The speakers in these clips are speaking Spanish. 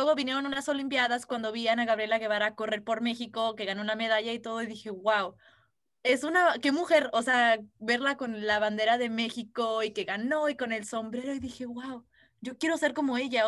luego vinieron unas Olimpiadas cuando vi a Ana Gabriela Guevara correr por México, que ganó una medalla y todo, y dije, wow, es una, qué mujer, o sea, verla con la bandera de México y que ganó y con el sombrero, y dije, wow, yo quiero ser como ella.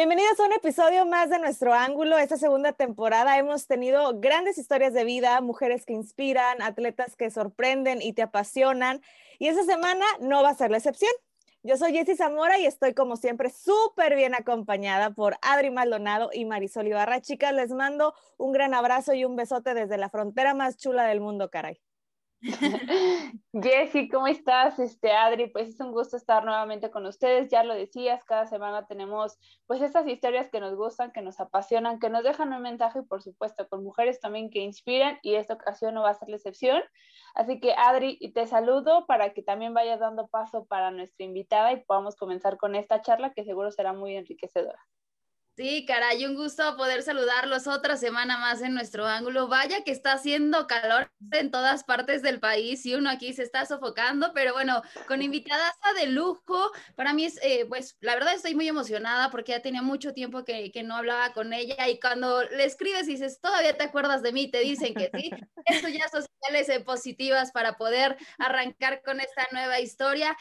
Bienvenidos a un episodio más de nuestro ángulo. Esta segunda temporada hemos tenido grandes historias de vida, mujeres que inspiran, atletas que sorprenden y te apasionan. Y esta semana no va a ser la excepción. Yo soy Jessy Zamora y estoy como siempre súper bien acompañada por Adri Maldonado y Marisol Ibarra. Chicas, les mando un gran abrazo y un besote desde la frontera más chula del mundo, caray. Jessy, ¿cómo estás? Este, Adri, pues es un gusto estar nuevamente con ustedes. Ya lo decías, cada semana tenemos pues estas historias que nos gustan, que nos apasionan, que nos dejan un mensaje y por supuesto con mujeres también que inspiran y esta ocasión no va a ser la excepción. Así que Adri, te saludo para que también vayas dando paso para nuestra invitada y podamos comenzar con esta charla que seguro será muy enriquecedora. Sí, caray, un gusto poder saludarlos otra semana más en nuestro ángulo. Vaya que está haciendo calor en todas partes del país y uno aquí se está sofocando, pero bueno, con invitada de lujo, para mí es, eh, pues la verdad estoy muy emocionada porque ya tenía mucho tiempo que, que, no hablaba con ella y cuando le escribes y dices, todavía te acuerdas de mí, te dicen que sí, eso ya eh, positivas para poder arrancar con esta nueva historia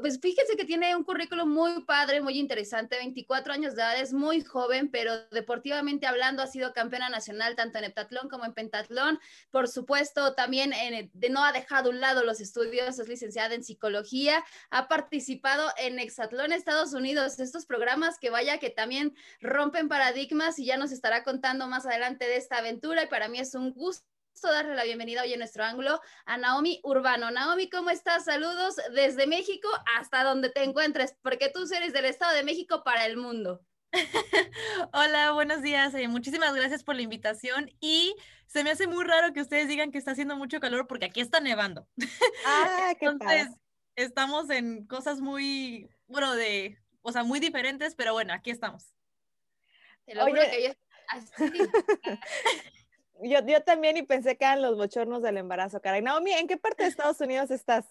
pues fíjense que tiene un currículo muy padre, muy interesante, 24 años de edad, es muy joven, pero deportivamente hablando ha sido campeona nacional tanto en heptatlón como en pentatlón. Por supuesto, también en, de, no ha dejado a un lado los estudios, es licenciada en psicología, ha participado en Hexatlón Estados Unidos, estos programas que vaya que también rompen paradigmas y ya nos estará contando más adelante de esta aventura y para mí es un gusto darle la bienvenida hoy en nuestro ángulo a Naomi Urbano. Naomi, ¿cómo estás? Saludos desde México hasta donde te encuentres, porque tú eres del Estado de México para el mundo. Hola, buenos días. Eh, muchísimas gracias por la invitación y se me hace muy raro que ustedes digan que está haciendo mucho calor porque aquí está nevando. Ah, qué Entonces, estamos en cosas muy, bueno, de, o sea, muy diferentes, pero bueno, aquí estamos. Te lo juro que yo... Yo, yo también y pensé que eran los bochornos del embarazo, caray. Naomi, ¿en qué parte de Estados Unidos estás?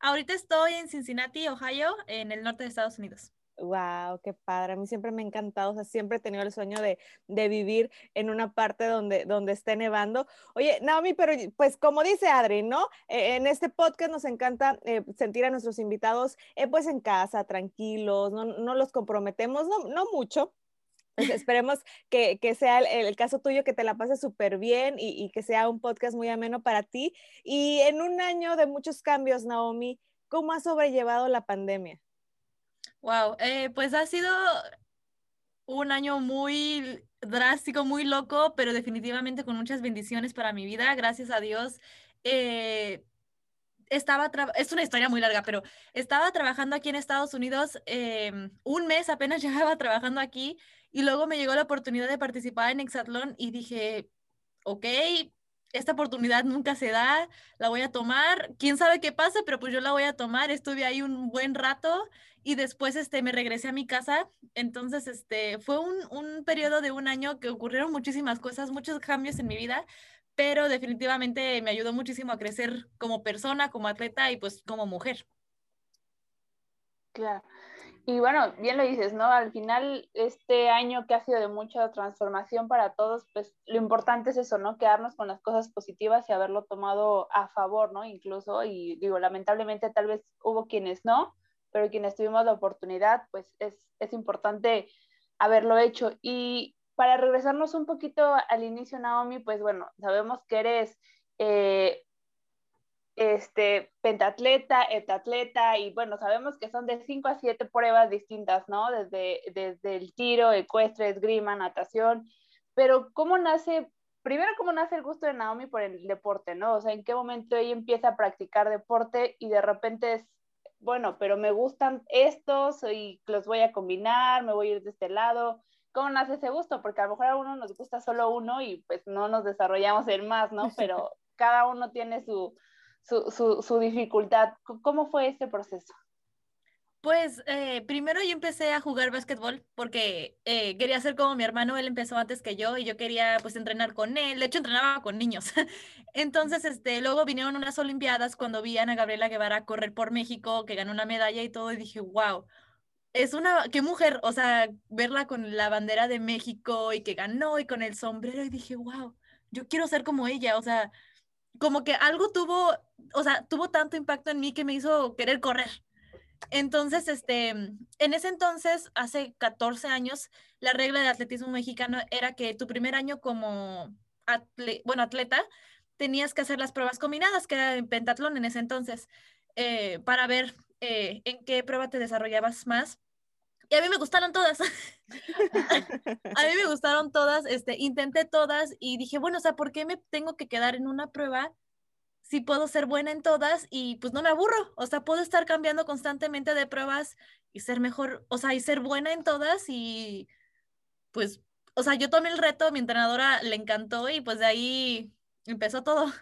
Ahorita estoy en Cincinnati, Ohio, en el norte de Estados Unidos. Wow, qué padre. A mí siempre me ha encantado, o sea, siempre he tenido el sueño de, de, vivir en una parte donde, donde esté nevando. Oye, Naomi, pero pues como dice Adri, ¿no? Eh, en este podcast nos encanta eh, sentir a nuestros invitados eh, pues en casa, tranquilos, no, no los comprometemos, no, no mucho, pues, esperemos que, que sea el, caso tuyo, que te la pases súper bien y, y, que sea un podcast muy ameno para ti. Y en un año de muchos cambios, Naomi, ¿cómo has sobrellevado la pandemia? Wow, eh, pues ha sido un año muy drástico, muy loco, pero definitivamente con muchas bendiciones para mi vida, gracias a Dios. Eh, estaba, es una historia muy larga, pero estaba trabajando aquí en Estados Unidos, eh, un mes apenas llevaba trabajando aquí y luego me llegó la oportunidad de participar en Exatlón y dije, ok, esta oportunidad nunca se da, la voy a tomar, quién sabe qué pasa, pero pues yo la voy a tomar, estuve ahí un buen rato y después este, me regresé a mi casa, entonces este, fue un, un periodo de un año que ocurrieron muchísimas cosas, muchos cambios en mi vida, pero definitivamente me ayudó muchísimo a crecer como persona, como atleta y pues como mujer. Claro. Y bueno, bien lo dices, ¿no? Al final, este año que ha sido de mucha transformación para todos, pues lo importante es eso, ¿no? Quedarnos con las cosas positivas y haberlo tomado a favor, ¿no? Incluso, y digo, lamentablemente tal vez hubo quienes no, pero quienes tuvimos la oportunidad, pues es, es importante haberlo hecho. Y para regresarnos un poquito al inicio, Naomi, pues bueno, sabemos que eres eh, este, pentatleta, heptatleta, y bueno, sabemos que son de 5 a 7 pruebas distintas, ¿no? Desde, desde el tiro, ecuestre, esgrima, natación, pero ¿cómo nace, primero, cómo nace el gusto de Naomi por el deporte, ¿no? O sea, ¿en qué momento ella empieza a practicar deporte y de repente es, bueno, pero me gustan estos y los voy a combinar, me voy a ir de este lado? ¿Cómo nace ese gusto? Porque a lo mejor a uno nos gusta solo uno y pues no nos desarrollamos en más, ¿no? Pero cada uno tiene su, su, su, su dificultad. ¿Cómo fue este proceso? Pues eh, primero yo empecé a jugar básquetbol porque eh, quería ser como mi hermano, él empezó antes que yo y yo quería pues entrenar con él, de hecho entrenaba con niños. Entonces, este, luego vinieron unas olimpiadas cuando vi a Ana Gabriela Guevara correr por México, que ganó una medalla y todo y dije, wow, es una, qué mujer, o sea, verla con la bandera de México y que ganó y con el sombrero y dije, wow, yo quiero ser como ella, o sea, como que algo tuvo, o sea, tuvo tanto impacto en mí que me hizo querer correr. Entonces, este, en ese entonces, hace 14 años, la regla de atletismo mexicano era que tu primer año como bueno, atleta tenías que hacer las pruebas combinadas, que era en pentatlón en ese entonces, eh, para ver eh, en qué prueba te desarrollabas más. Y a mí me gustaron todas. a mí me gustaron todas, este, intenté todas y dije, bueno, o sea, ¿por qué me tengo que quedar en una prueba sí puedo ser buena en todas y pues no me aburro, o sea, puedo estar cambiando constantemente de pruebas y ser mejor, o sea, y ser buena en todas y pues, o sea, yo tomé el reto, mi entrenadora le encantó y pues de ahí empezó todo.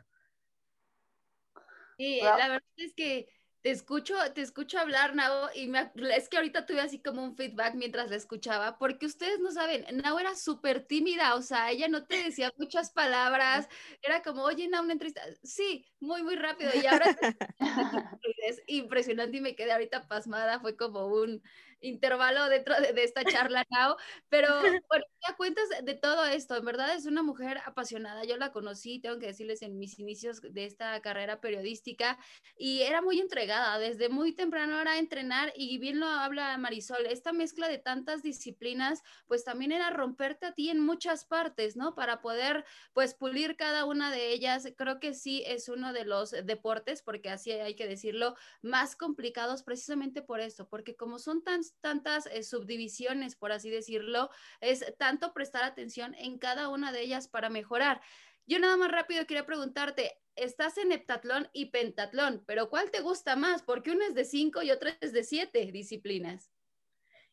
Sí, la verdad es que te escucho, te escucho hablar, Nao, y me, es que ahorita tuve así como un feedback mientras la escuchaba, porque ustedes no saben, Nao era súper tímida, o sea, ella no te decía muchas palabras, era como, oye, Nao, una entrevista, sí, muy, muy rápido, y ahora es impresionante y me quedé ahorita pasmada, fue como un, intervalo dentro de, esta charla, Nao, pero bueno, ya cuentas de todo esto, en verdad es una mujer apasionada, yo la conocí, tengo que decirles, en mis inicios de esta carrera periodística, y era muy entregada, desde muy temprano era entrenar, y bien lo habla Marisol, esta mezcla de tantas disciplinas, pues también era romperte a ti en muchas partes, ¿no? Para poder, pues, pulir cada una de ellas, creo que sí es uno de los deportes, porque así hay que decirlo, más complicados precisamente por eso, porque como son tan tantas eh, subdivisiones, por así decirlo, es tanto prestar atención en cada una de ellas para mejorar. Yo nada más rápido quería preguntarte, estás en heptatlón y pentatlón, pero ¿cuál te gusta más? Porque uno es de cinco y otro es de siete disciplinas.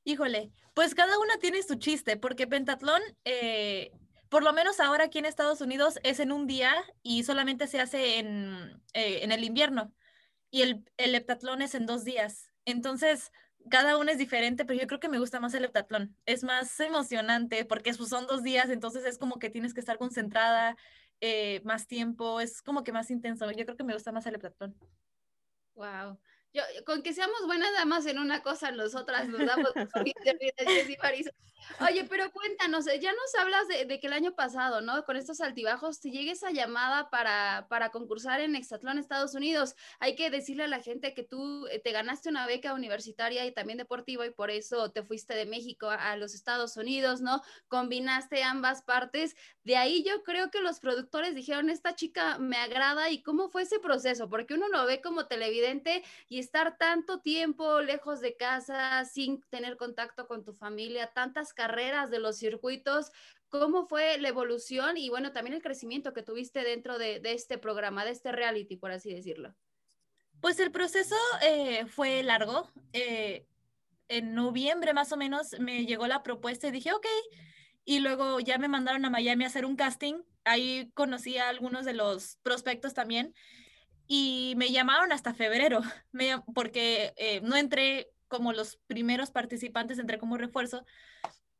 Híjole, pues cada una tiene su chiste, porque pentatlón, eh, por lo menos ahora aquí en Estados Unidos, es en un día y solamente se hace en, eh, en el invierno. Y el, el heptatlón es en dos días. Entonces, cada uno es diferente, pero yo creo que me gusta más el heptatlón. Es más emocionante porque pues, son dos días, entonces es como que tienes que estar concentrada eh, más tiempo, es como que más intenso. Yo creo que me gusta más el heptatlón. Wow. Yo, con que seamos buenas damas en una cosa, nosotras nos damos Oye, pero cuéntanos, eh, ya nos hablas de, que el año pasado, ¿no? Con estos altibajos, te llegue esa llamada para, para concursar en Exatlón, Estados Unidos. Hay que decirle a la gente que tú eh, te ganaste una beca universitaria y también deportiva y por eso te fuiste de México a, los Estados Unidos, ¿no? Combinaste ambas partes. De ahí yo creo que los productores dijeron, esta chica me agrada y cómo fue ese proceso, porque uno lo ve como televidente y estar tanto tiempo lejos de casa sin tener contacto con tu familia, tantas carreras de los circuitos, ¿cómo fue la evolución y bueno, también el crecimiento que tuviste dentro de, este programa, de este reality, por así decirlo? Pues el proceso eh, fue largo. Eh, en noviembre más o menos me llegó la propuesta y dije, ok. Y luego ya me mandaron a Miami a hacer un casting. Ahí conocí a algunos de los prospectos también. Y me llamaron hasta febrero, porque eh, no entré como los primeros participantes, entré como refuerzo.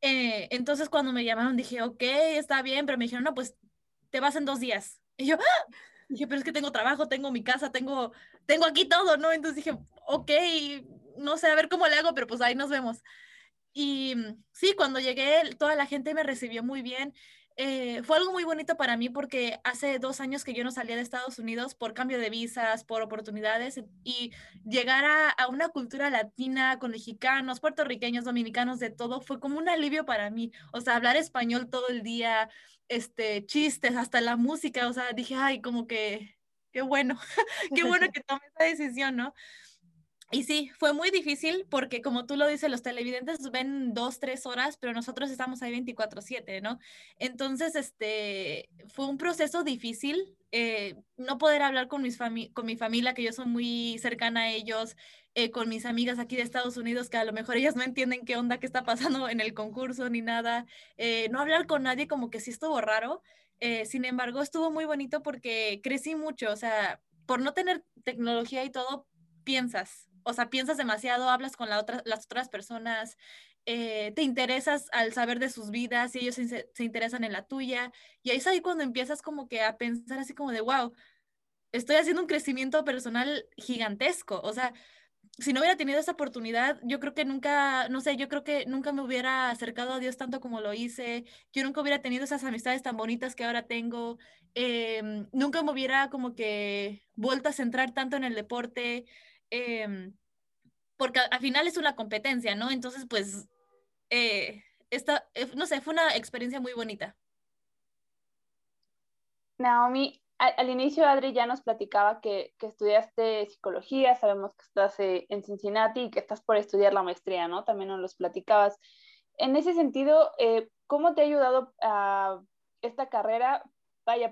Eh, entonces cuando me llamaron dije, ok, está bien, pero me dijeron, no, pues te vas en dos días. Y yo, ¡Ah! dije, pero es que tengo trabajo, tengo mi casa, tengo, tengo aquí todo, ¿no? Entonces dije, ok, no sé, a ver cómo le hago, pero pues ahí nos vemos. Y sí, cuando llegué, toda la gente me recibió muy bien. Eh, fue algo muy bonito para mí porque hace dos años que yo no salía de Estados Unidos por cambio de visas, por oportunidades y llegar a, una cultura latina con mexicanos, puertorriqueños, dominicanos, de todo, fue como un alivio para mí. O sea, hablar español todo el día, este, chistes, hasta la música, o sea, dije, ay, como que, qué bueno, qué bueno que tomé esa decisión, ¿no? Y sí, fue muy difícil porque como tú lo dices, los televidentes ven dos, tres horas, pero nosotros estamos ahí 24/7, ¿no? Entonces, este, fue un proceso difícil, eh, no poder hablar con, mis con mi familia, que yo soy muy cercana a ellos, eh, con mis amigas aquí de Estados Unidos, que a lo mejor ellas no entienden qué onda, qué está pasando en el concurso ni nada, eh, no hablar con nadie como que sí estuvo raro, sin embargo, estuvo muy bonito porque crecí mucho, o sea, por no tener tecnología y todo, piensas, o sea, piensas demasiado, hablas con las otras personas, eh, te interesas al saber de sus vidas y ellos se, interesan en la tuya. Y ahí es ahí cuando empiezas como que a pensar así como de, wow, estoy haciendo un crecimiento personal gigantesco. O sea, si no hubiera tenido esa oportunidad, yo creo que nunca, no sé, yo creo que nunca me hubiera acercado a Dios tanto como lo hice, yo nunca hubiera tenido esas amistades tan bonitas que ahora tengo, eh, nunca me hubiera como que vuelto a centrar tanto en el deporte, eh, porque al final es una competencia, ¿no? Entonces, pues, eh, esta, eh, no sé, fue una experiencia muy bonita. Naomi, al, inicio Adri ya nos platicaba que, que, estudiaste psicología, sabemos que estás eh, en Cincinnati y que estás por estudiar la maestría, ¿no? También nos los platicabas. En ese sentido, ¿cómo te ha ayudado a esta carera?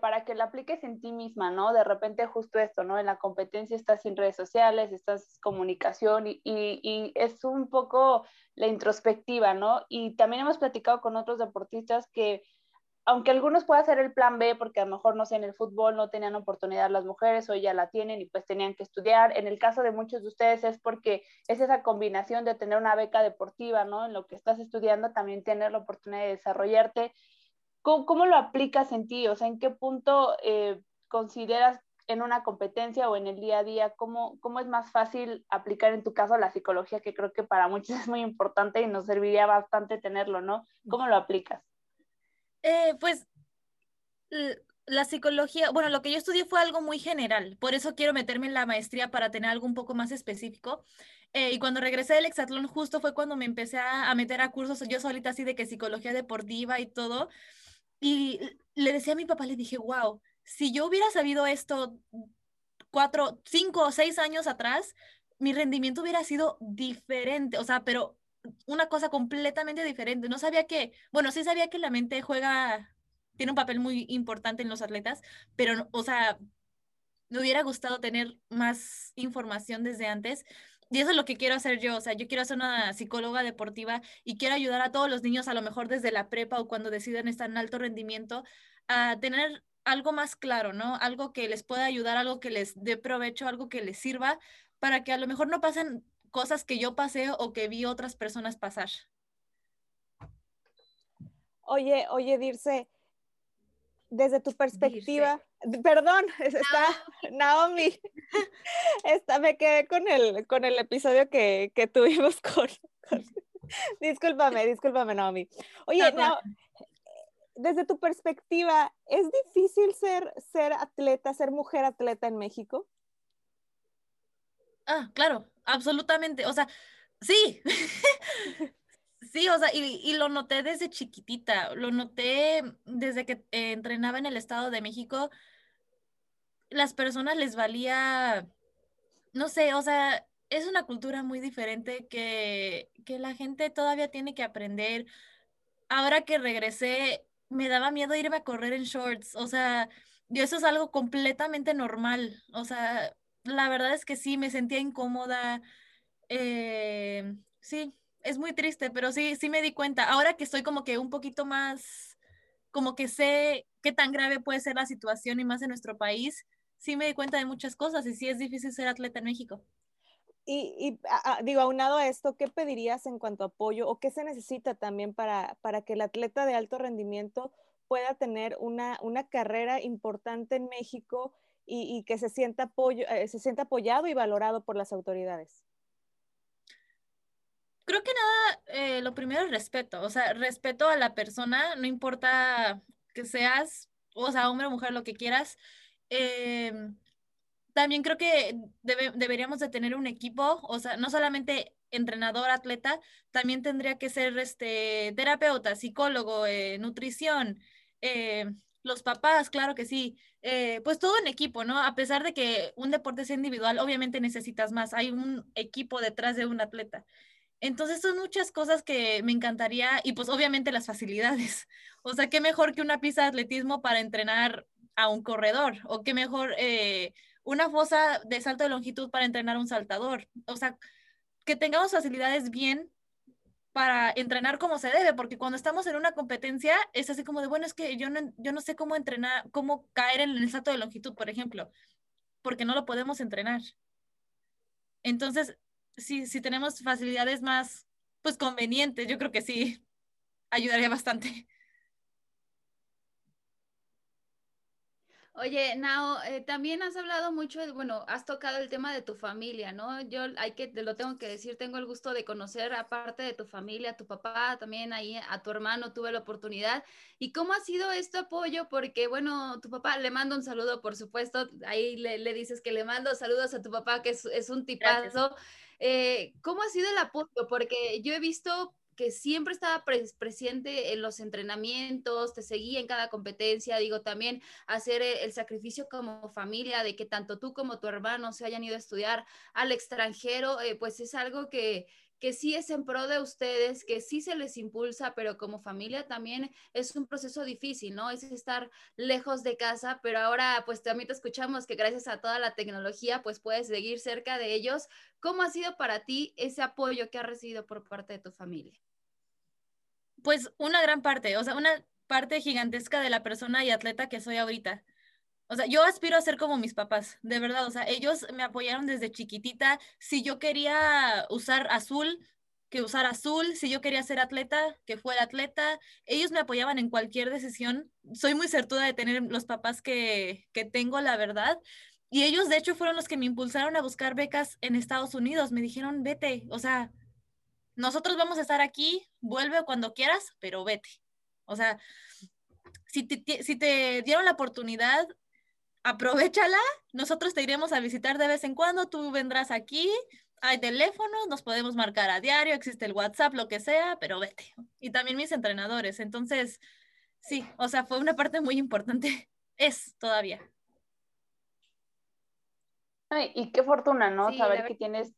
Para que la apliques en ti misma, ¿no? De repente justo esto, ¿no? En la competencia estás sin redes sociales, estás comunicación y, y, es un poco la introspectiva, ¿no? Y también hemos platicado con otros deportistas que aunque algunos pueda ser el plan B, porque a lo mejor, no sé, en el fútbol no tenían oportunidad las mujeres o ya la tienen y pues tenían que estudiar. En el caso de muchos de ustedes es porque es esa combinación de tener una beca deportiva, ¿no? En lo que estás estudiando, también tener la oportunidad de desarrollarte. ¿Cómo, cómo lo aplicas en ti? O sea, ¿en qué punto eh, consideras en una competencia o en el día a día, ¿cómo, ¿cómo es más fácil aplicar en tu caso la psicología, que creo que para muchos es muy importante y nos serviría bastante tenerlo, ¿no? ¿Cómo lo aplicas? Eh, pues la psicología, bueno, lo que yo estudié fue algo muy general, por eso quiero meterme en la maestría para tener algo un poco más específico. Eh, y cuando regresé del hexatlón, justo fue cuando me empecé a, a, meter a cursos yo solita así de que psicología deportiva y todo. Y le decía a mi papá, le dije, wow, si yo hubiera sabido esto cuatro, cinco o seis años atrás, mi rendimiento hubiera sido diferente, o sea, pero una cosa completamente diferente. No sabía que, bueno, sí sabía que la mente juega, tiene un papel muy importante en los atletas, pero, o sea, me hubiera gustado tener más información desde antes. Y eso es lo que quiero hacer yo, o sea, yo quiero ser una psicóloga deportiva y quiero ayudar a todos los niños, a lo mejor desde la prepa o cuando deciden estar en alto rendimiento, a tener algo más claro, ¿no? Algo que les pueda ayudar, algo que les dé provecho, algo que les sirva para que a lo mejor no pasen cosas que yo pasé o que vi otras personas pasar. Oye, oye, Dirce, desde tu perspectiva, Dirce. perdón, está Naomi, está, me quedé con el, con el episodio que, que tuvimos con, con, discúlpame, discúlpame, Naomi. Oye, no, no, desde tu perspectiva, ¿es difícil ser, ser atleta, ser mujer atleta en México? Ah, claro, absolutamente. O sea, sí. Sí, o sea, y, y, lo noté desde chiquitita, lo noté desde que eh, entrenaba en el Estado de México. Las personas les valía, no sé, o sea, es una cultura muy diferente que, que la gente todavía tiene que aprender. Ahora que regresé, me daba miedo irme a correr en shorts, o sea, y eso es algo completamente normal, o sea, la verdad es que sí, me sentía incómoda. Eh, sí, es muy triste, pero sí, sí me di cuenta. Ahora que estoy como que un poquito más, como que sé qué tan grave puede ser la situación y más en nuestro país, sí me di cuenta de muchas cosas y sí es difícil ser atleta en México. Y, y a, digo, aunado a esto, ¿qué pedirías en cuanto a apoyo o qué se necesita también para, para que el atleta de alto rendimiento pueda tener una, una carrera importante en México y, y que se sienta, apoyo, eh, se sienta apoyado y valorado por las autoridades? Creo que nada, eh, lo primero es respeto, o sea, respeto a la persona, no importa que seas, o sea, hombre o mujer, lo que quieras. Eh, también creo que debe, deberíamos de tener un equipo, o sea, no solamente entrenador, atleta, también tendría que ser este terapeuta, psicólogo, eh, nutrición, eh, los papás, claro que sí, eh, pues todo en equipo, ¿no? A pesar de que un deporte sea individual, obviamente necesitas más, hay un equipo detrás de un atleta. Entonces son muchas cosas que me encantaría y pues obviamente las facilidades. O sea, qué mejor que una pista de atletismo para entrenar a un corredor o qué mejor eh, una fosa de salto de longitud para entrenar a un saltador. O sea, que tengamos facilidades bien para entrenar como se debe, porque cuando estamos en una competencia es así como de, bueno, es que yo no, yo no sé cómo entrenar, cómo caer en el salto de longitud, por ejemplo, porque no lo podemos entrenar. Entonces, si, si tenemos facilidades más, pues convenientes, yo creo que sí, ayudaría bastante. Oye, Nao, eh, también has hablado mucho, bueno, has tocado el tema de tu familia, ¿no? Yo hay que, te lo tengo que decir, tengo el gusto de conocer aparte de tu familia, a tu papá, también ahí a tu hermano, tuve la oportunidad. ¿Y cómo ha sido este apoyo? Porque, bueno, tu papá, le mando un saludo, por supuesto, ahí le, dices que le mando saludos a tu papá, que es, un tipazo. Eh, ¿Cómo ha sido el apoyo? Porque yo he visto que siempre estaba presente en los entrenamientos, te seguía en cada competencia, digo, también hacer e-, el, sacrificio como familia, de que tanto tú como tu hermano se hayan ido a estudiar al extranjero, eh, pues es algo que, que sí es en pro de ustedes, que sí se les impulsa, pero como familia también es un proceso difícil, ¿no? Es estar lejos de casa, pero ahora pues también te escuchamos que gracias a toda la tecnología pues puedes seguir cerca de ellos. ¿Cómo ha sido para ti ese apoyo que has recibido por parte de tu familia? pues una gran parte, o sea, una parte gigantesca de la persona y atleta que soy ahorita. O sea, yo aspiro a ser como mis papás, de verdad. O sea, ellos me apoyaron desde chiquitita. Si yo quería usar azul, que usar azul. Si yo quería ser atleta, que fuera atleta. Ellos me apoyaban en cualquier decisión. Soy muy certuda de tener los papás que, que tengo, la verdad. Y ellos, de hecho, fueron los que me impulsaron a buscar becas en Estados Unidos. Me dijeron, vete, o sea, nosotros vamos a estar aquí, vuelve cuando quieras, pero vete. O sea, si te, si te dieron la oportunidad, aprovechala, nosotros te iremos a visitar de vez en cuando, tú vendrás aquí, hay teléfonos, nos podemos marcar a diario, existe el WhatsApp, lo que sea, pero vete. Y también mis entrenadores, entonces, sí, o sea, fue una parte muy importante, es todavía. y qué fortuna, ¿no? Saber que tienes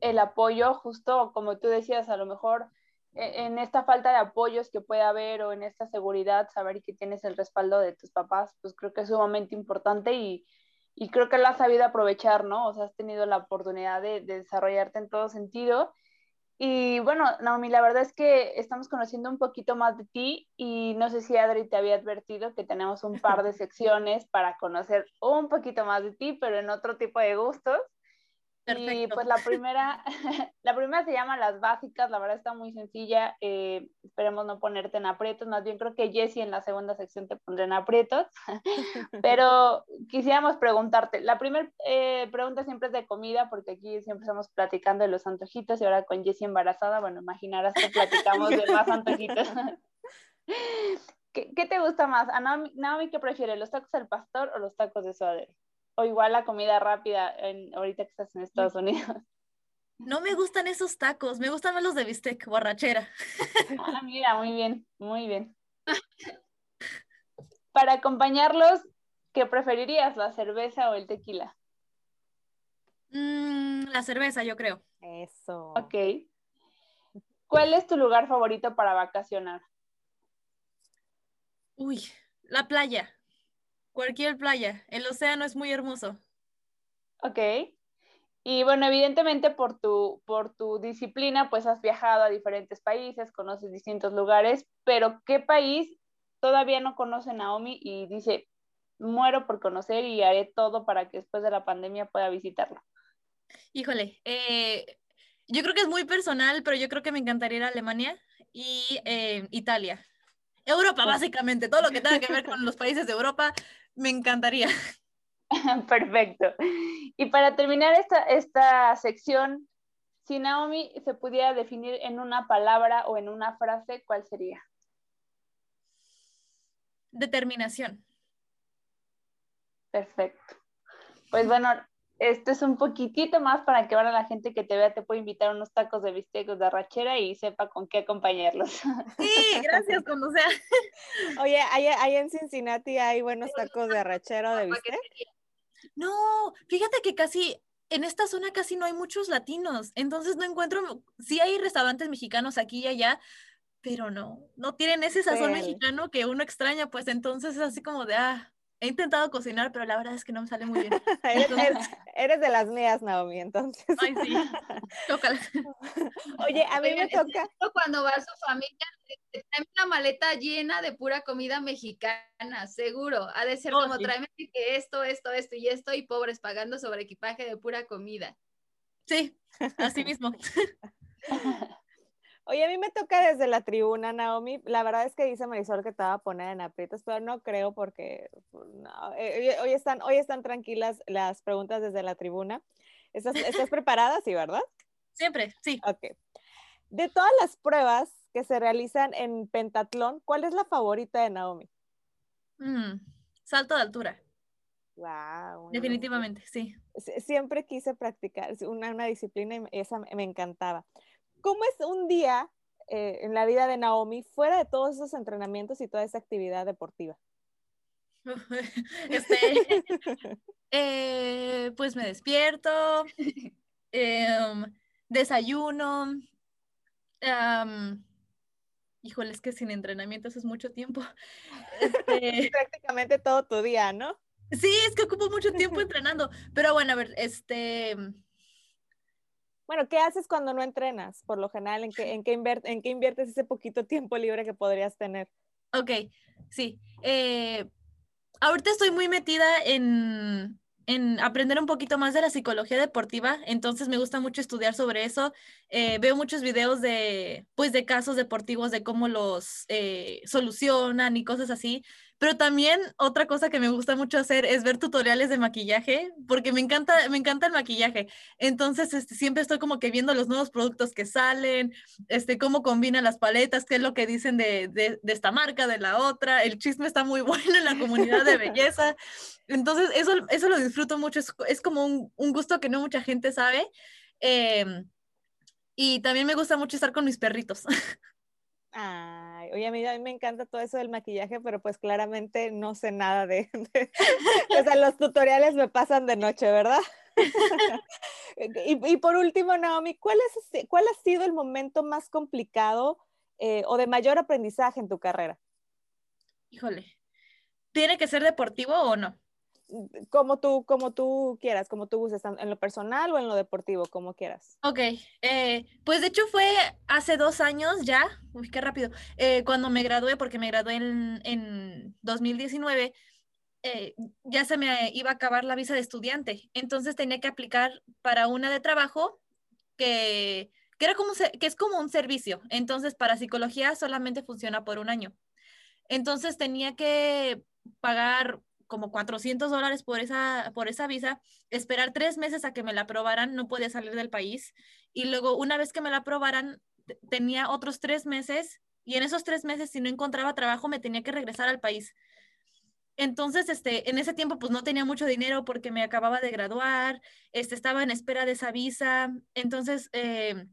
el apoyo, justo como tú decías, a lo mejor en esta falta de apoyos que puede haber o en esta seguridad, saber que tienes el respaldo de tus papás, pues creo que es sumamente importante y, y creo que lo has sabido aprovechar, ¿no? O sea, has tenido la oportunidad de, de, desarrollarte en todo sentido. Y bueno, Naomi, la verdad es que estamos conociendo un poquito más de ti y no sé si Adri te había advertido que tenemos un par de secciones para conocer un poquito más de ti, pero en otro tipo de gustos. Y pues la primera, la primera se llama Las Básicas, la verdad está muy sencilla, eh, esperemos no ponerte en aprietos, más bien creo que Jessie en la segunda sección te pondré en aprietos, pero quisiéramos preguntarte, la primera eh, pregunta siempre es de comida, porque aquí siempre estamos platicando de los antojitos y ahora con Jessie embarazada, bueno, imaginarás que platicamos de más antojitos. ¿Qué, ¿Qué, te gusta más? A Naomi, ¿qué prefiere, los tacos del pastor o los tacos de suadero? O igual la comida rápida en, ahorita que estás en Estados Unidos. No me gustan esos tacos, me gustan más los de bistec, borrachera. Ah, mira, muy bien, muy bien. Para acompañarlos, ¿qué preferirías, la cerveza o el tequila? Mm, la cerveza, yo creo. Eso. Ok. ¿Cuál es tu lugar favorito para vacacionar? Uy, la playa. Cualquier playa. El océano es muy hermoso. Ok. Y bueno, evidentemente por tu, por tu disciplina, pues has viajado a diferentes países, conoces distintos lugares, pero ¿qué país todavía no conoce Naomi y dice, muero por conocer y haré todo para que después de la pandemia pueda visitarlo? Híjole, eh, yo creo que es muy personal, pero yo creo que me encantaría ir a Alemania y eh, Italia. Europa, básicamente, todo lo que tenga que ver con los países de Europa, me encantaría. Perfecto. Y para terminar esta, esta sección, si Naomi se pudiera definir en una palabra o en una frase, ¿cuál sería? Determinación. Perfecto. Pues bueno, esto es un poquitito más para que ahora la gente que te vea te pueda invitar unos tacos de bistecos de arrachera y sepa con qué acompañarlos. Sí, gracias, cuando sea. Oye, ahí, en Cincinnati hay buenos tacos de arrachera o de bistec. No, fíjate que casi en esta zona casi no hay muchos latinos, entonces no encuentro, sí hay restaurantes mexicanos aquí y allá, pero no, no tienen ese sazón mexicano que uno extraña, pues entonces es así como de, ah, He intentado cocinar, pero la verdad es que no me sale muy bien. eres, de las mías, Naomi, entonces. Ay, sí. Tócala. Oye, a mí me toca. Cuando va a su familia, tráeme una maleta llena de pura comida mexicana, seguro. Ha de ser oh, como tráeme que esto, esto, esto y esto, y pobres pagando sobre equipaje de pura comida. Sí, así mismo. Oye, a mí me toca desde la tribuna, Naomi. La verdad es que dice Marisol que te va a poner en aprietos, pero no creo porque pues, eh, hoy, están, hoy están tranquilas las preguntas desde la tribuna. ¿Estás, estás preparada? Sí, ¿verdad? Siempre, sí. Ok. De todas las pruebas que se realizan en pentatlón, ¿cuál es la favorita de Naomi? Mm, salto de altura. Wow. Definitivamente, sí. Siempre quise practicar una, una disciplina y esa me encantaba. ¿Cómo es un día eh, en la vida de Naomi fuera de todos esos entrenamientos y toda esa actividad deportiva? Este, eh, pues me despierto, em, desayuno. híjole, es que sin entrenamiento eso es mucho tiempo. Este, Prácticamente todo tu día, ¿no? Sí, es que ocupo mucho tiempo entrenando, pero bueno, a ver, este, bueno, ¿qué haces cuando no entrenas? Por lo general, ¿en qué, inviertes ese poquito tiempo libre que podrías tener? Ok, sí. Eh, ahorita estoy muy metida en, en aprender un poquito más de la psicología deportiva, entonces me gusta mucho estudiar sobre eso. Eh, veo muchos videos de, pues, de casos deportivos, de cómo los eh, solucionan y cosas así. Pero también otra cosa que me gusta mucho hacer es ver tutoriales de maquillaje, porque me encanta, me encanta el maquillaje. Entonces, este, siempre estoy como que viendo los nuevos productos que salen, este, cómo combinan las paletas, qué es lo que dicen de, de, esta marca, de la otra. El chisme está muy bueno en la comunidad de belleza. Entonces, eso, eso lo disfruto mucho. Es, es como un, un, gusto que no mucha gente sabe. Eh, y también me gusta mucho estar con mis perritos. Ay, oye, a mí, a mí, me encanta todo eso del maquillaje, pero pues claramente no sé nada de, o sea, los tutoriales me pasan de noche, ¿verdad? y, y, por último, Naomi, ¿cuál, es, ¿cuál ha sido el momento más complicado eh, o de mayor aprendizaje en tu carrera? Híjole, ¿tiene que ser deportivo o no? Como tú, como tú quieras, como tú gustes, en lo personal o en lo deportivo, como quieras. Ok, eh, pues de hecho fue hace dos años ya, uy, qué rápido, eh, cuando me gradué, porque me gradué en, en 2019, eh, ya se me iba a acabar la visa de estudiante, entonces tenía que aplicar para una de trabajo que, que, era como, que es como un servicio, entonces para psicología solamente funciona por un año. Entonces tenía que pagar como 400 dólares por esa, por esa visa, esperar tres meses a que me la aprobaran, no podía salir del país. Y luego, una vez que me la aprobaran, tenía otros tres meses y en esos tres meses, si no encontraba trabajo, me tenía que regresar al país. Entonces, este, en ese tiempo, pues no tenía mucho dinero porque me acababa de graduar, este, estaba en espera de esa visa. Entonces, eh,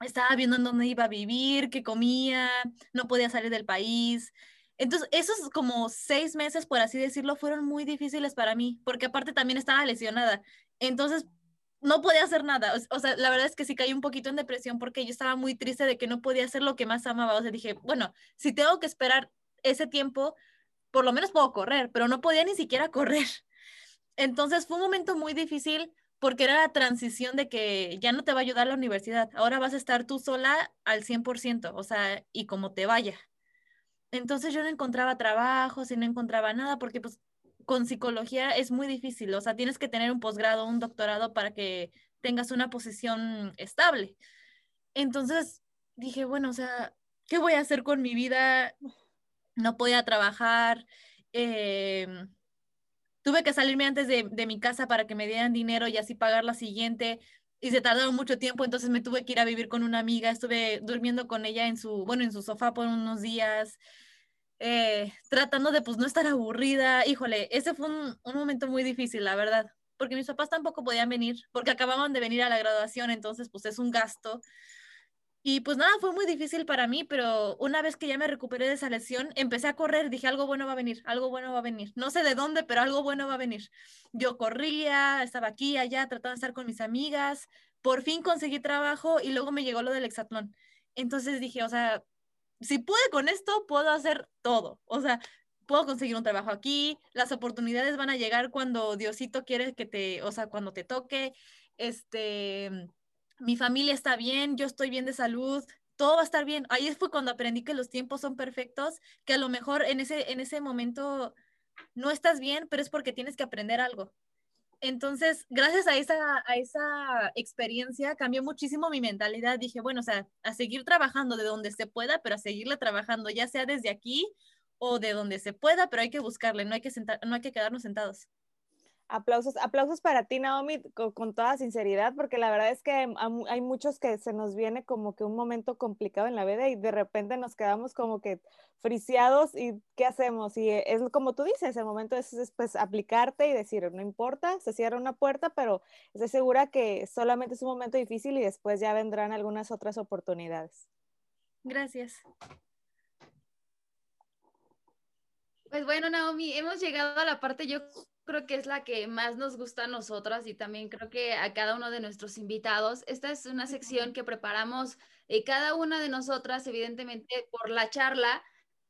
estaba viendo en dónde iba a vivir, qué comía, no podía salir del país. Entonces, esos como seis meses, por así decirlo, fueron muy difíciles para mí, porque aparte también estaba lesionada. Entonces, no podía hacer nada. O, sea, la verdad es que sí caí un poquito en depresión porque yo estaba muy triste de que no podía hacer lo que más amaba. O sea, dije, bueno, si tengo que esperar ese tiempo, por lo menos puedo correr, pero no podía ni siquiera correr. Entonces, fue un momento muy difícil porque era la transición de que ya no te va a ayudar la universidad, ahora vas a estar tú sola al 100%, o sea, y como te vaya. Entonces yo no encontraba trabajo, y no encontraba nada, porque pues con psicología es muy difícil, o sea, tienes que tener un posgrado, un doctorado para que tengas una posición estable. Entonces dije, bueno, o sea, ¿qué voy a hacer con mi vida? No podía trabajar. Em, tuve que salirme antes de, de, mi casa para que me dieran dinero y así pagar la siguiente. Y se tardaron mucho tiempo, entonces me tuve que ir a vivir con una amiga. Estuve durmiendo con ella en su, bueno, en su sofá por unos días. Eh, tratando de pues no estar aburrida. Híjole, ese fue un, un, momento muy difícil, la verdad, porque mis papás tampoco podían venir, porque acababan de venir a la graduación, entonces pues es un gasto. Y pues nada, fue muy difícil para mí, pero una vez que ya me recuperé de esa lesión, empecé a correr, dije, algo bueno va a venir, algo bueno va a venir. No sé de dónde, pero algo bueno va a venir. Yo corría, estaba aquí, allá, tratando de estar con mis amigas, por fin conseguí trabajo y luego me llegó lo del hexatlón. Entonces dije, o sea, si pude con esto, puedo hacer todo. O sea, puedo conseguir un trabajo aquí, las oportunidades van a llegar cuando Diosito quiere que te, o sea, cuando te toque, este, mi familia está bien, yo estoy bien de salud, todo va a estar bien. Ahí fue cuando aprendí que los tiempos son perfectos, que a lo mejor en ese, en ese momento no estás bien, pero es porque tienes que aprender algo. Entonces, gracias a esa, a esa experiencia cambió muchísimo mi mentalidad. Dije, bueno, o sea, a seguir trabajando de donde se pueda, pero a seguirla trabajando, ya sea desde aquí o de donde se pueda, pero hay que buscarle, no hay que, sentar, no hay que quedarnos sentados. Aplausos, aplausos para ti, Naomi, con, toda sinceridad, porque la verdad es que hay muchos que se nos viene como que un momento complicado en la vida y de repente nos quedamos como que friciados y ¿qué hacemos? Y es como tú dices, el momento es, es pues aplicarte y decir, no importa, se cierra una puerta, pero estoy segura que solamente es un momento difícil y después ya vendrán algunas otras oportunidades. Gracias. Pues bueno, Naomi, hemos llegado a la parte, yo creo que es la que más nos gusta a nosotras y también creo que a cada uno de nuestros invitados. Esta es una sección que preparamos eh, cada una de nosotras, evidentemente, por la charla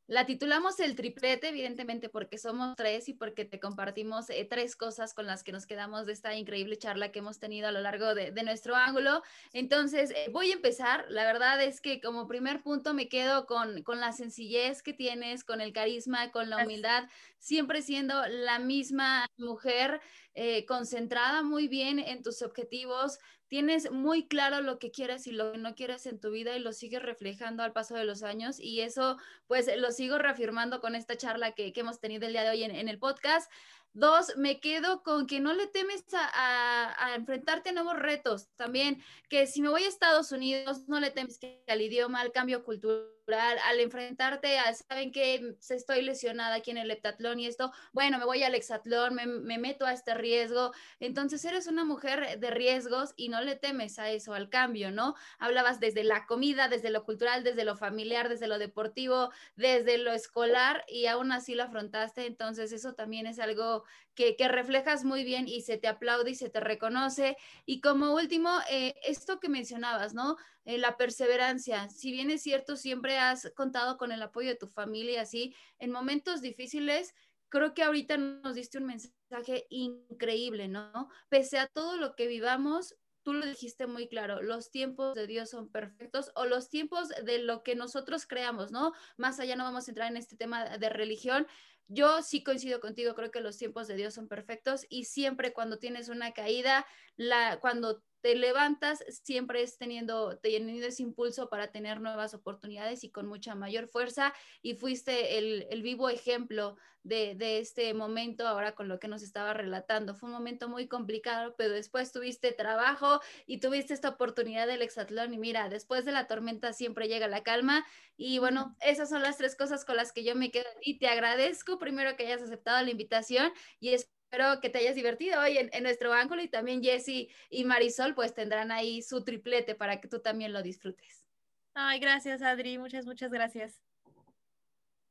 la titulamos el triplete, evidentemente porque somos tres y porque te compartimos eh, tres cosas con las que nos quedamos de esta increíble charla que hemos tenido a lo largo de, nuestro ángulo. Entonces, eh, voy a empezar. La verdad es que como primer punto me quedo con, con la sencillez que tienes, con el carisma, con la humildad, siempre siendo la misma mujer. Eh, concentrada muy bien en tus objetivos, tienes muy claro lo que quieres y lo que no quieres en tu vida y lo sigues reflejando al paso de los años y eso pues lo sigo reafirmando con esta charla que, hemos tenido el día de hoy en, en el podcast. Dos, me quedo con que no le temes a, enfrentarte a nuevos retos. También que si me voy a Estados Unidos, no le temes al idioma, al cambio cultural, al enfrentarte a, saben que estoy lesionada aquí en el heptatlón y esto, bueno, me voy al hexatlón, me, me meto a este riesgo. Entonces eres una mujer de riesgos y no le temes a eso, al cambio, ¿no? Hablabas desde la comida, desde lo cultural, desde lo familiar, desde lo deportivo, desde lo escolar y aún así lo afrontaste. Entonces eso también es algo que, reflejas muy bien y se te aplaude y se te reconoce. Y como último, eh, esto que mencionabas, ¿no? Eh, la perseverancia. Si bien es cierto, siempre has contado con el apoyo de tu familia, así, en momentos difíciles, creo que ahorita nos diste un mensaje increíble, ¿no? Pese a todo lo que vivamos, tú lo dijiste muy claro, los tiempos de Dios son perfectos o los tiempos de lo que nosotros creamos, ¿no? Más allá no vamos a entrar en este tema de religión, yo sí coincido contigo, creo que los tiempos de Dios son perfectos y siempre cuando tienes una caída, la, cuando te levantas, siempre es teniendo, teniendo ese impulso para tener nuevas oportunidades y con mucha mayor fuerza. Y fuiste el, el vivo ejemplo de, de, este momento ahora con lo que nos estaba relatando. Fue un momento muy complicado, pero después tuviste trabajo y tuviste esta oportunidad del exatlón. Y mira, después de la tormenta siempre llega la calma. Y bueno, esas son las tres cosas con las que yo me quedo. Y te agradezco primero que hayas aceptado la invitación y es espero que te hayas divertido hoy en, nuestro ángulo y también Jessy y Marisol pues tendrán ahí su triplete para que tú también lo disfrutes. Ay, gracias Adri, muchas, muchas gracias.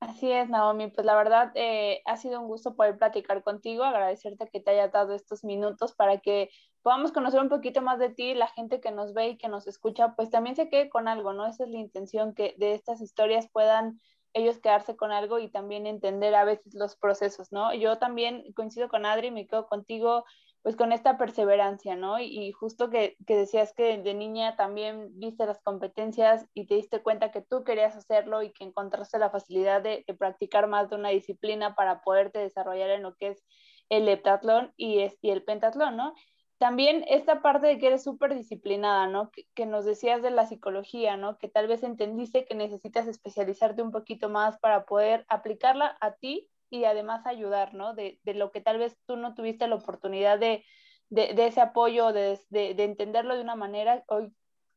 Así es, Naomi. Pues la verdad eh, ha sido un gusto poder platicar contigo, agradecerte que te haya dado estos minutos para que podamos conocer un poquito más de ti, la gente que nos ve y que nos escucha, pues también se quede con algo, ¿no? Esa es la intención, que de estas historias puedan ellos quedarse con algo y también entender a veces los procesos, ¿no? Yo también coincido con Adri, me quedo contigo, pues con esta perseverancia, ¿no? Y, justo que, decías que de niña también viste las competencias y te diste cuenta que tú querías hacerlo y que encontraste la facilidad de, practicar más de una disciplina para poderte desarrollar en lo que es el heptatlón y el pentatlón, ¿no? También esta parte de que eres súper disciplinada, ¿no? Que, nos decías de la psicología, ¿no? Que tal vez entendiste que necesitas especializarte un poquito más para poder aplicarla a ti y además ayudar, ¿no? De, lo que tal vez tú no tuviste la oportunidad de, de, ese apoyo, de, de, entenderlo de una manera, hoy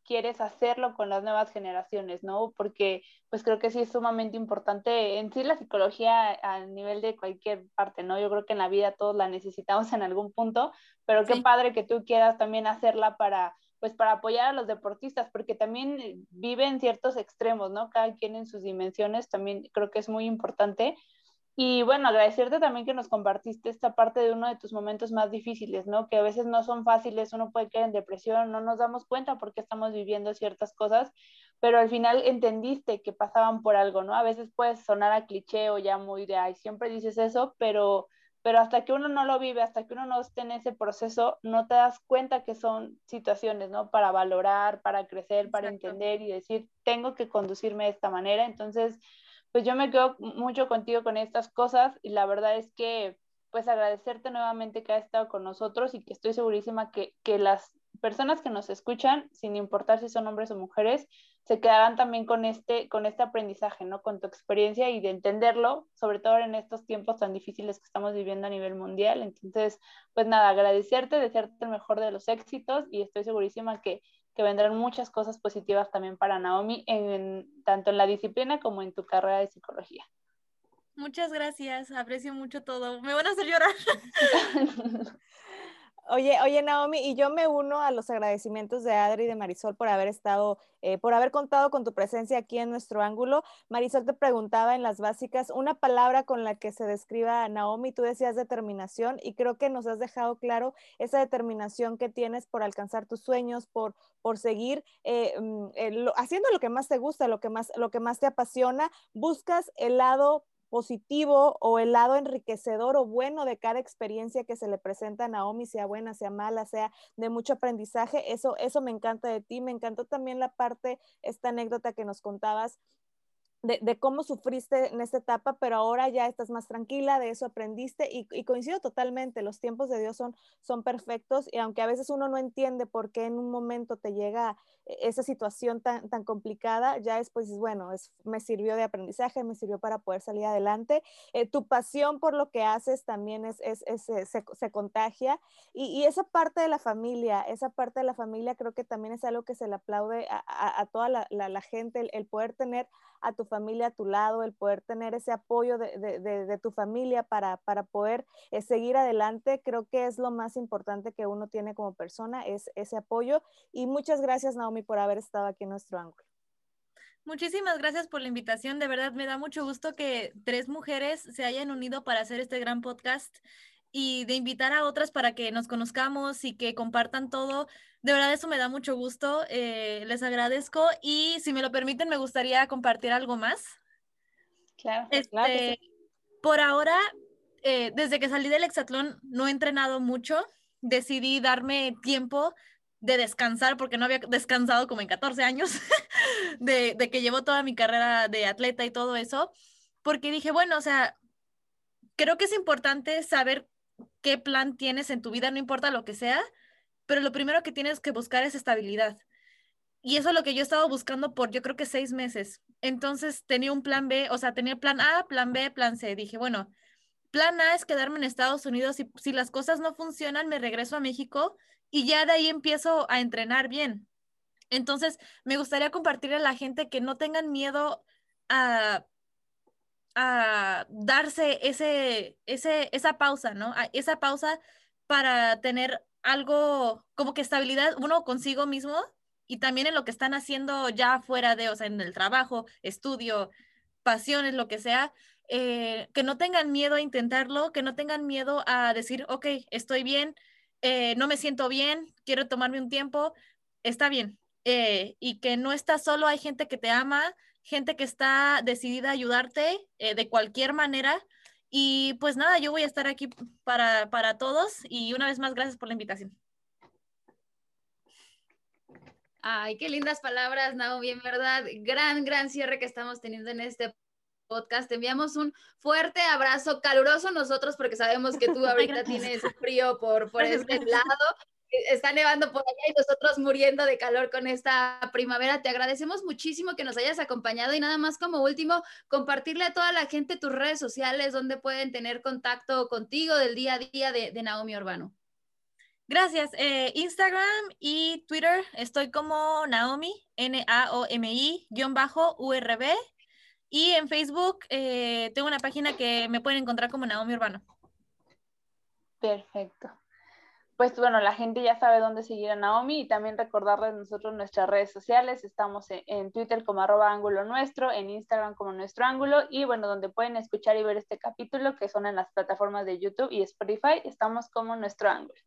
quieres hacerlo con las nuevas generaciones, ¿no? Porque pues creo que sí es sumamente importante en sí la psicología a nivel de cualquier parte, ¿no? Yo creo que en la vida todos la necesitamos en algún punto, pero qué padre que tú quieras también hacerla para pues para apoyar a los deportistas, porque también viven ciertos extremos, ¿no? Cada quien en sus dimensiones, también creo que es muy importante y bueno, agradecerte también que nos compartiste esta parte de uno de tus momentos más difíciles, ¿no? Que a veces no son fáciles, uno puede caer en depresión, no nos damos cuenta porque estamos viviendo ciertas cosas, pero al final entendiste que pasaban por algo, ¿no? A veces puede sonar a cliché o ya muy de, ay, siempre dices eso, pero, pero hasta que uno no lo vive, hasta que uno no esté en ese proceso, no te das cuenta que son situaciones, ¿no? Para valorar, para crecer, para entender y decir, tengo que conducirme de esta manera. Entonces, pues yo me quedo mucho contigo con estas cosas y la verdad es que pues agradecerte nuevamente que has estado con nosotros y que estoy segurísima que, que las personas que nos escuchan, sin importar si son hombres o mujeres, se quedarán también con este, con este aprendizaje, ¿no? Con tu experiencia y de entenderlo, sobre todo en estos tiempos tan difíciles que estamos viviendo a nivel mundial. Entonces, pues nada, agradecerte, desearte el mejor de los éxitos y estoy segurísima que, que vendrán muchas cosas positivas también para Naomi, en, tanto en la disciplina como en tu carrera de psicología. Muchas gracias, aprecio mucho todo. Me van a hacer llorar. Oye, oye, Naomi, y yo me uno a los agradecimientos de Adri y de Marisol por haber estado, eh, por haber contado con tu presencia aquí en nuestro ángulo. Marisol te preguntaba en las básicas una palabra con la que se describa a Naomi. Tú decías determinación y creo que nos has dejado claro esa determinación que tienes por alcanzar tus sueños, por, por seguir eh, mm, eh, haciendo lo que más te gusta, lo que más, lo que más te apasiona. Buscas el lado positivo o el lado enriquecedor o bueno de cada experiencia que se le presenta a Naomi, sea buena, sea mala, sea de mucho aprendizaje. Eso, eso me encanta de ti. Me encantó también la parte, esta anécdota que nos contabas de, cómo sufriste en esta etapa, pero ahora ya estás más tranquila, de eso aprendiste y, coincido totalmente, los tiempos de Dios son, son perfectos y aunque a veces uno no entiende por qué en un momento te llega esa situación tan, tan complicada, ya después dices, bueno, es, me sirvió de aprendizaje, me sirvió para poder salir adelante. Eh, tu pasión por lo que haces también es, es, se, se, contagia y, esa parte de la familia, esa parte de la familia creo que también es algo que se le aplaude a, toda la, gente, el, poder tener a tu familia a tu lado, el poder tener ese apoyo de, tu familia para, para poder eh, seguir adelante, creo que es lo más importante que uno tiene como persona, es ese apoyo. Y muchas gracias, Naomi, por haber estado aquí en nuestro ángulo. Muchísimas gracias por la invitación. De verdad, me da mucho gusto que tres mujeres se hayan unido para hacer este gran podcast y de invitar a otras para que nos conozcamos y que compartan todo. De verdad, eso me da mucho gusto. Eh, les agradezco y si me lo permiten, me gustaría compartir algo más. Claro, este, Por ahora, eh, desde que salí del hexatlón, no he entrenado mucho. Decidí darme tiempo de descansar porque no había descansado como en 14 años, de, que llevo toda mi carrera de atleta y todo eso, porque dije, bueno, o sea, creo que es importante saber qué plan tienes en tu vida, no importa lo que sea, pero lo primero que tienes que buscar es estabilidad. Y eso es lo que yo he estado buscando por yo creo que seis meses. Entonces tenía un plan B, o sea, tenía plan A, plan B, plan C. Dije, bueno, plan A es quedarme en Estados Unidos y si las cosas no funcionan, me regreso a México y ya de ahí empiezo a entrenar bien. Entonces, me gustaría compartirle a la gente que no tengan miedo a a darse ese, ese, esa pausa, ¿no? esa pausa para tener algo como que estabilidad uno consigo mismo y también en lo que están haciendo ya fuera de, o sea, en el trabajo, estudio, pasiones, lo que sea, eh, que no tengan miedo a intentarlo, que no tengan miedo a decir, ok, estoy bien, eh, no me siento bien, quiero tomarme un tiempo, está bien. Eh, y que no estás solo, hay gente que te ama, gente que está decidida a ayudarte eh, de cualquier manera. Y pues nada, yo voy a estar aquí para, para todos y una vez más, gracias por la invitación. Ay, qué lindas palabras, Naomi, en verdad, gran, gran cierre que estamos teniendo en este podcast. Te enviamos un fuerte abrazo caluroso nosotros porque sabemos que tú ahorita tienes frío por, por este lado está nevando por allá y nosotros muriendo de calor con esta primavera. Te agradecemos muchísimo que nos hayas acompañado y nada más como último, compartirle a toda la gente tus redes sociales donde pueden tener contacto contigo del día a día de, Naomi Urbano. Gracias. Eh, Instagram y Twitter estoy como Naomi, N-A-O-M-I, guion bajo, URB. Y en Facebook eh, tengo una página que me pueden encontrar como Naomi Urbano. Perfecto pues bueno, la gente ya sabe dónde seguir a Naomi y también recordarles nosotros nuestras redes sociales. Estamos en, Twitter como arroba ángulo nuestro, en Instagram como nuestro ángulo y bueno, donde pueden escuchar y ver este capítulo que son en las plataformas de YouTube y Spotify, estamos como nuestro ángulo.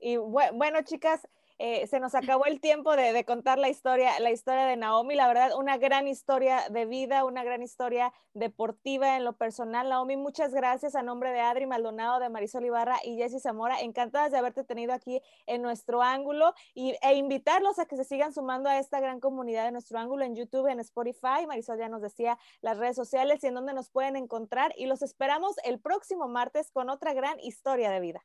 Y bueno, chicas, eh, se nos acabó el tiempo de, contar la historia, la historia de Naomi. La verdad, una gran historia de vida, una gran historia deportiva en lo personal. Naomi, muchas gracias a nombre de Adri Maldonado, de Marisol Ibarra y Jessy Zamora. Encantadas de haberte tenido aquí en nuestro ángulo y, e invitarlos a que se sigan sumando a esta gran comunidad de nuestro ángulo en YouTube, en Spotify. Marisol ya nos decía las redes sociales y en donde nos pueden encontrar. Y los esperamos el próximo martes con otra gran historia de vida.